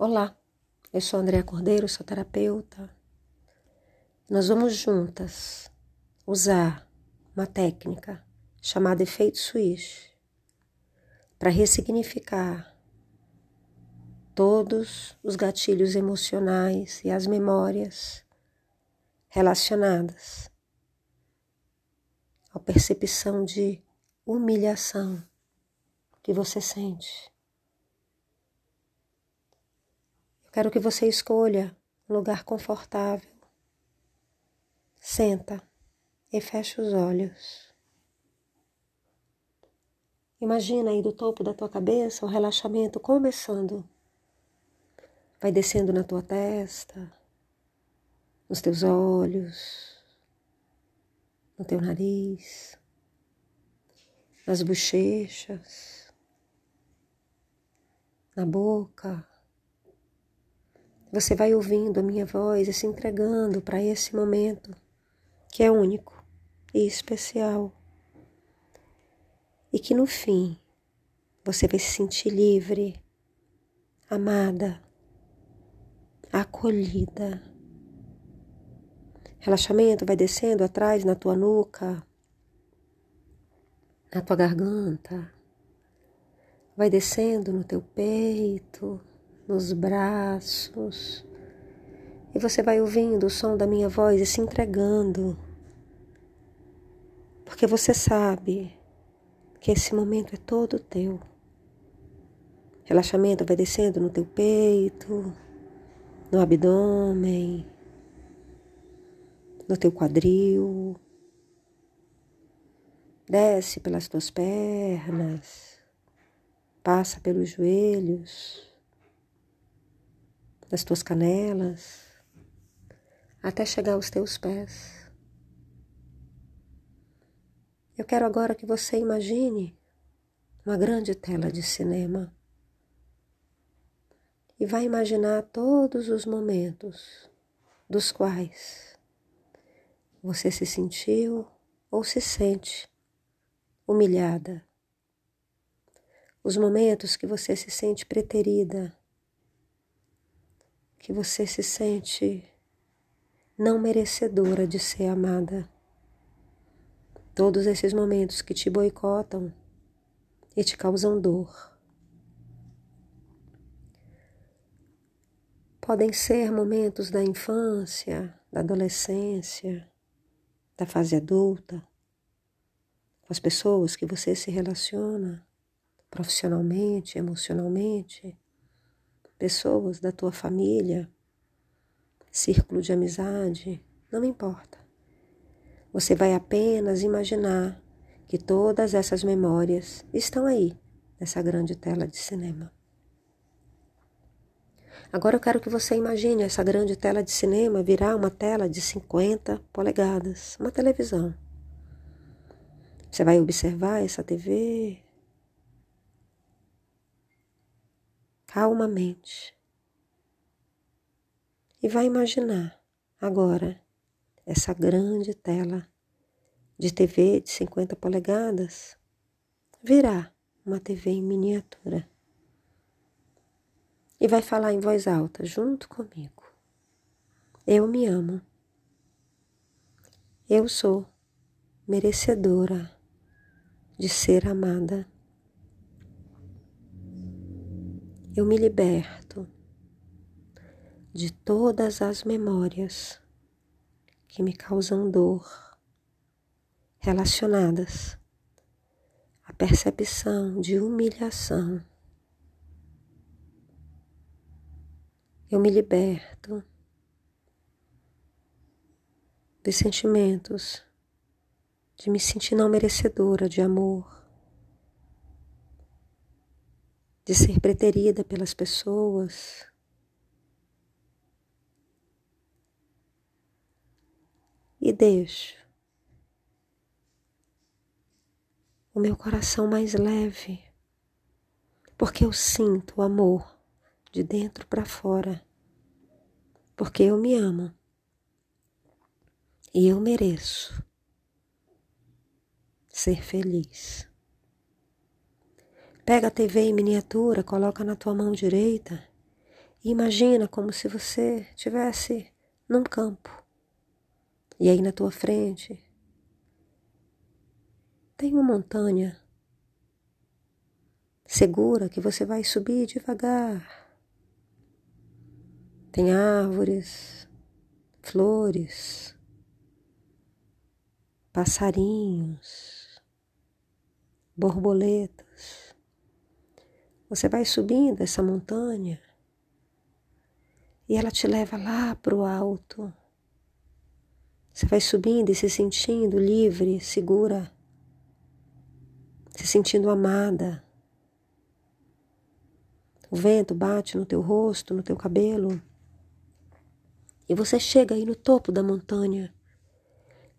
Olá, eu sou Andréa Cordeiro, sou terapeuta. Nós vamos juntas usar uma técnica chamada efeito switch para ressignificar todos os gatilhos emocionais e as memórias relacionadas à percepção de humilhação que você sente Quero que você escolha um lugar confortável. Senta e fecha os olhos. Imagina aí do topo da tua cabeça o relaxamento começando. Vai descendo na tua testa, nos teus olhos, no teu nariz, nas bochechas, na boca você vai ouvindo a minha voz e se entregando para esse momento que é único e especial. E que no fim você vai se sentir livre, amada, acolhida. Relaxamento vai descendo atrás na tua nuca, na tua garganta, vai descendo no teu peito, nos braços. E você vai ouvindo o som da minha voz e se entregando. Porque você sabe que esse momento é todo teu. Relaxamento vai descendo no teu peito, no abdômen, no teu quadril. Desce pelas tuas pernas, passa pelos joelhos das tuas canelas, até chegar aos teus pés. Eu quero agora que você imagine uma grande tela de cinema e vai imaginar todos os momentos dos quais você se sentiu ou se sente humilhada. Os momentos que você se sente preterida, que você se sente não merecedora de ser amada. Todos esses momentos que te boicotam e te causam dor. Podem ser momentos da infância, da adolescência, da fase adulta, com as pessoas que você se relaciona profissionalmente, emocionalmente pessoas da tua família, círculo de amizade, não importa. Você vai apenas imaginar que todas essas memórias estão aí, nessa grande tela de cinema. Agora eu quero que você imagine essa grande tela de cinema virar uma tela de 50 polegadas, uma televisão. Você vai observar essa TV, calmamente. E vai imaginar agora essa grande tela de TV de 50 polegadas virar uma TV em miniatura. E vai falar em voz alta junto comigo. Eu me amo. Eu sou merecedora de ser amada. Eu me liberto de todas as memórias que me causam dor relacionadas à percepção de humilhação. Eu me liberto dos sentimentos de me sentir não merecedora de amor, de ser preterida pelas pessoas. E deixo o meu coração mais leve, porque eu sinto o amor de dentro para fora, porque eu me amo e eu mereço ser feliz. Pega a TV em miniatura, coloca na tua mão direita E imagina como se você tivesse num campo. E aí na tua frente tem uma montanha segura que você vai subir devagar. Tem árvores, flores, passarinhos, borboletas. Você vai subindo essa montanha e ela te leva lá para o alto. Você vai subindo e se sentindo livre, segura, se sentindo amada. O vento bate no teu rosto, no teu cabelo. E você chega aí no topo da montanha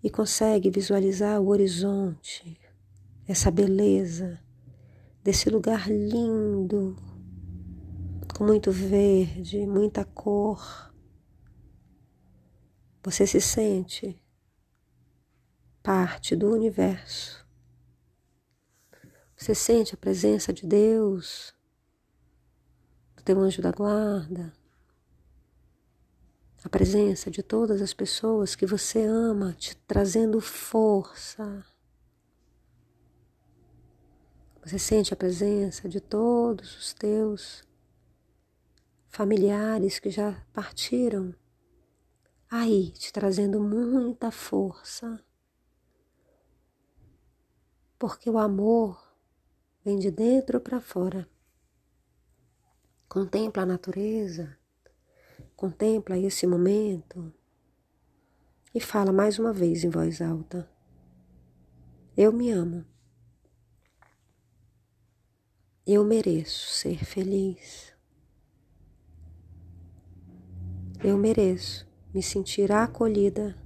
e consegue visualizar o horizonte, essa beleza desse lugar lindo, com muito verde, muita cor. Você se sente parte do universo. Você sente a presença de Deus, do teu anjo da guarda, a presença de todas as pessoas que você ama, te trazendo força. Você sente a presença de todos os teus familiares que já partiram, aí te trazendo muita força. Porque o amor vem de dentro para fora. Contempla a natureza, contempla esse momento e fala mais uma vez em voz alta: Eu me amo. Eu mereço ser feliz. Eu mereço me sentir acolhida,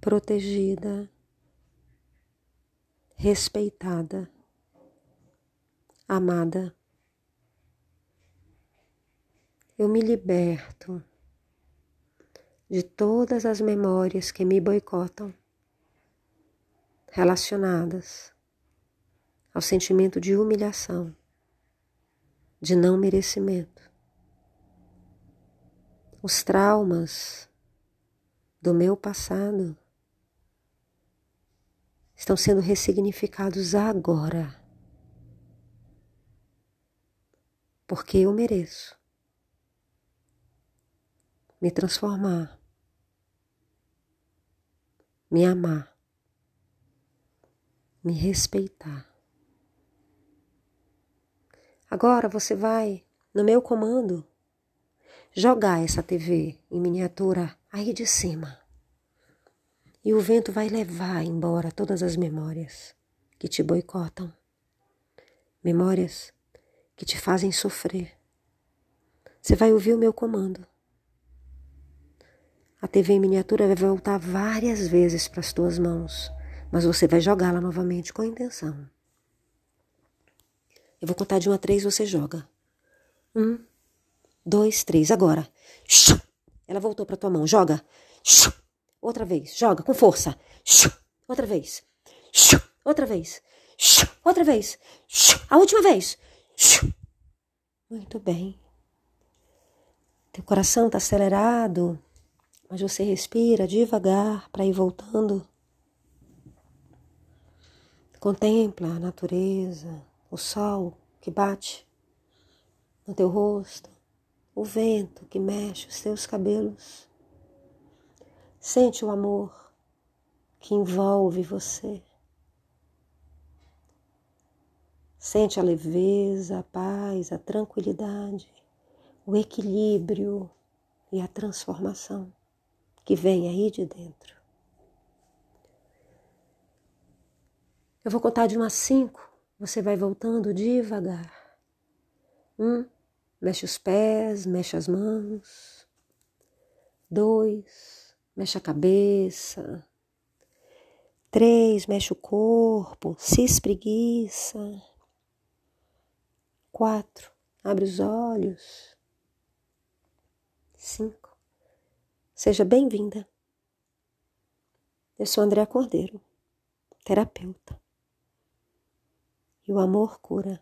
protegida, respeitada, amada. Eu me liberto de todas as memórias que me boicotam, relacionadas ao sentimento de humilhação, de não merecimento os traumas do meu passado estão sendo ressignificados agora. Porque eu mereço me transformar, me amar, me respeitar. Agora você vai no meu comando jogar essa TV em miniatura aí de cima. E o vento vai levar embora todas as memórias que te boicotam, memórias que te fazem sofrer. Você vai ouvir o meu comando. A TV em miniatura vai voltar várias vezes para as tuas mãos, mas você vai jogá-la novamente com intenção. Eu vou contar de um a três, você joga. Um, dois, três. Agora. Ela voltou para tua mão. Joga. Outra vez. Joga com força. Outra vez. Outra vez. Outra vez. A última vez. Muito bem. Teu coração está acelerado, mas você respira devagar para ir voltando. Contempla a natureza, o sol que bate no teu rosto o vento que mexe os teus cabelos. Sente o amor que envolve você. Sente a leveza, a paz, a tranquilidade, o equilíbrio e a transformação que vem aí de dentro. Eu vou contar de um a cinco, você vai voltando devagar. Um, Mexe os pés, mexe as mãos. Dois, mexe a cabeça. Três, mexe o corpo, se espreguiça. Quatro, abre os olhos. Cinco, seja bem-vinda. Eu sou Andréa Cordeiro, terapeuta. O amor cura.